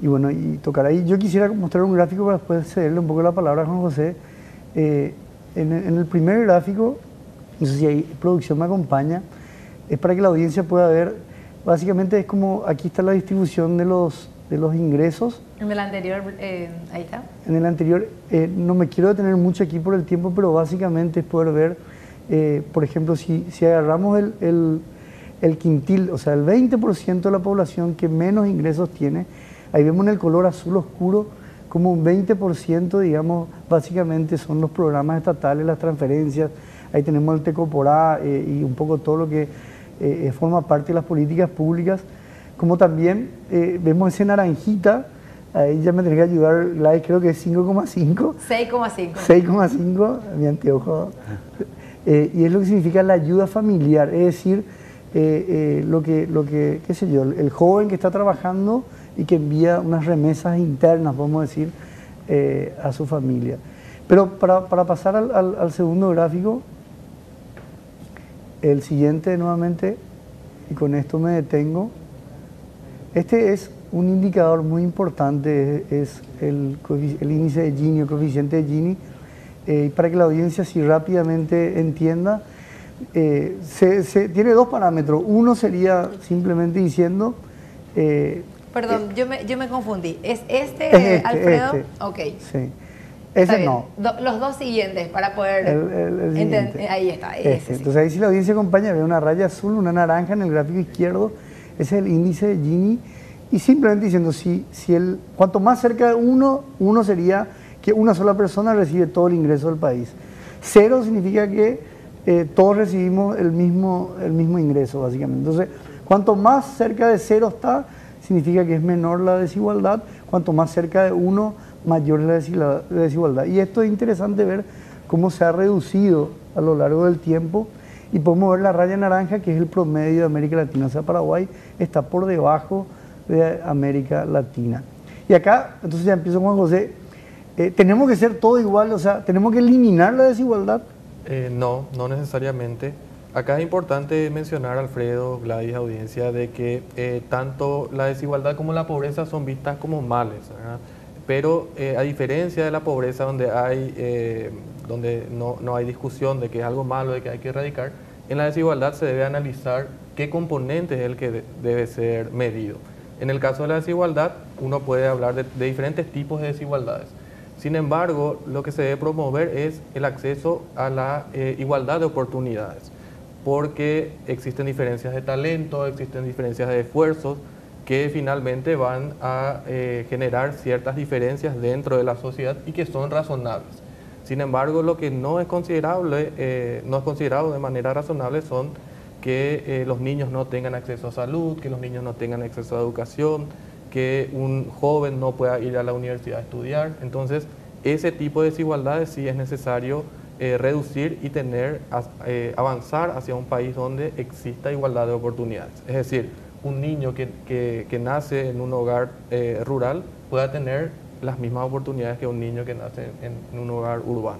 y bueno, y tocar ahí. Yo quisiera mostrar un gráfico para después cederle un poco la palabra a Juan José. Eh, en, el primer gráfico, no sé si hay producción me acompaña, es para que la audiencia pueda ver, básicamente es como, aquí está la distribución de los, de los ingresos. En el anterior, eh, ahí está. En el anterior, eh, no me quiero detener mucho aquí por el tiempo, pero básicamente es poder ver, por ejemplo, si, si agarramos el, el, el quintil, o sea, el 20% de la población que menos ingresos tiene, Ahí vemos en el color azul oscuro como un 20%, digamos, básicamente son los programas estatales, las transferencias. Ahí tenemos el Tecoporá eh, y un poco todo lo que eh, eh, forma parte de las políticas públicas. Como también vemos ese naranjita, ahí ya me tendría que ayudar, Gladys, creo que es 5,5. 6,5. 6,5, mi anteojo. y es lo que significa la ayuda familiar, es decir, lo, que, lo que, qué sé yo, el joven que está trabajando y que envía unas remesas internas, vamos a decir, eh, a su familia. Pero para, pasar al, segundo gráfico, el siguiente nuevamente, y con esto me detengo, este es un indicador muy importante, es el, índice de Gini, el coeficiente de Gini, eh, para que la audiencia si rápidamente entienda, eh, se, tiene dos parámetros. Uno sería simplemente diciendo Perdón, yo, me, yo me confundí. ¿Es este, este Alfredo? Este. Ok. Sí. Ese no. los dos siguientes para poder entender. Ahí está. Este. Entonces ahí si la audiencia acompaña, ve una raya azul, una naranja en el gráfico izquierdo. Ese es el índice de Gini. Y simplemente diciendo, si, si el, cuanto más cerca de uno, uno sería que una sola persona recibe todo el ingreso del país. Cero significa que eh, todos recibimos el mismo, el mismo ingreso, básicamente. Entonces, cuanto más cerca de cero está, significa que es menor la desigualdad, cuanto más cerca de uno, mayor la desigualdad. Y esto es interesante ver cómo se ha reducido a lo largo del tiempo y podemos ver la raya naranja que es el promedio de América Latina. O sea, Paraguay está por debajo de América Latina. Y acá, entonces ya empiezo Juan José, eh, ¿tenemos que ser todo igual? O sea, ¿tenemos que eliminar la desigualdad? Eh, no, no necesariamente. Acá es importante mencionar, Alfredo, Gladys, audiencia, de que eh, tanto la desigualdad como la pobreza son vistas como males, pero eh, a diferencia de la pobreza donde, hay, eh, donde no, no, hay discusión de que es algo malo, de que hay que erradicar, en la desigualdad se debe analizar qué componente es el que debe ser medido. En el caso de la desigualdad, uno puede hablar de, de diferentes tipos de desigualdades. Sin embargo, lo que se debe promover es el acceso a la igualdad de oportunidades porque existen diferencias de talento, existen diferencias de esfuerzos que finalmente van a eh, generar ciertas diferencias dentro de la sociedad y que son razonables. Sin embargo, lo que no es considerable, eh, no es considerado de manera razonable son que eh, los niños no tengan acceso a salud, que los niños no tengan acceso a educación, que un joven no pueda ir a la universidad a estudiar. Entonces, ese tipo de desigualdades sí es necesario eh, reducir y tener, eh, avanzar hacia un país donde exista igualdad de oportunidades. Es decir, un niño que, que, nace en un hogar eh, rural pueda tener las mismas oportunidades que un niño que nace en, un hogar urbano.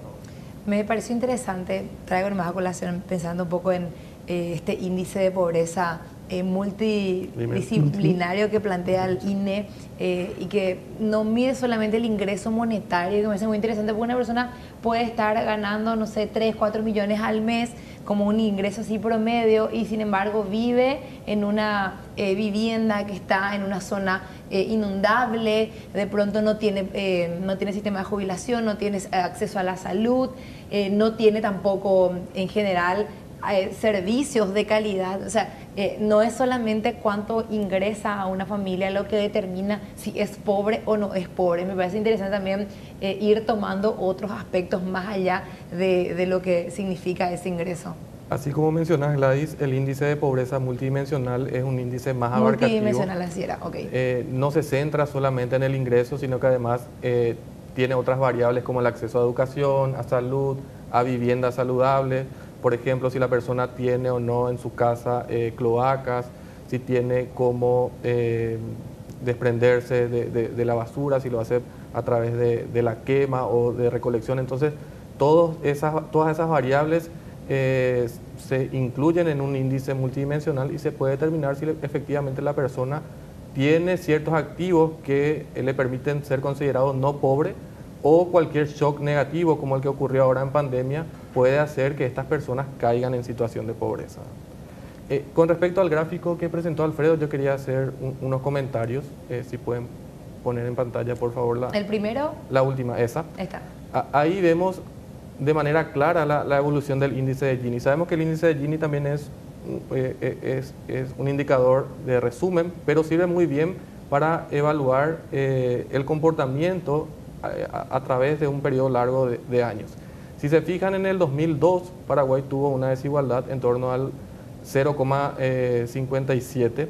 Me pareció interesante, traigo más a colación pensando un poco en este índice de pobreza eh, multidisciplinario que plantea el INE eh, y que no mide solamente el ingreso monetario, que me parece muy interesante, porque una persona puede estar ganando, no sé, 3, 4 millones al mes como un ingreso así promedio y sin embargo vive en una eh, vivienda que está en una zona inundable, de pronto no tiene, no tiene sistema de jubilación, no tiene acceso a la salud, no tiene tampoco en general servicios de calidad. O sea, eh, no es solamente cuánto ingresa a una familia lo que determina si es pobre o no es pobre. Me parece interesante también eh, ir tomando otros aspectos más allá de, lo que significa ese ingreso. Así como mencionas, Gladys, el índice de pobreza multidimensional es un índice más abarcativo. Multidimensional, así era, ok. Eh, no se centra solamente en el ingreso, sino que además tiene otras variables como el acceso a educación, a salud, a vivienda saludable por ejemplo, si la persona tiene o no en su casa eh, cloacas, si tiene cómo eh, desprenderse de, la basura, si lo hace a través de, la quema o de recolección. Entonces, esas, todas esas variables eh, se incluyen en un índice multidimensional y se puede determinar si efectivamente la persona tiene ciertos activos que le permiten ser considerados no pobre o cualquier shock negativo como el que ocurrió ahora en pandemia puede hacer que estas personas caigan en situación de pobreza. Eh, con respecto al gráfico que presentó Alfredo, yo quería hacer unos comentarios, eh, si pueden poner en pantalla por favor la... ¿El primero? La última, esa. Está. ahí vemos de manera clara la, evolución del índice de Gini. Sabemos que el índice de Gini también es, eh, es, un indicador de resumen, pero sirve muy bien para evaluar el comportamiento a, través de un periodo largo de, de años. Si se fijan en el 2002, Paraguay tuvo una desigualdad en torno al 0,57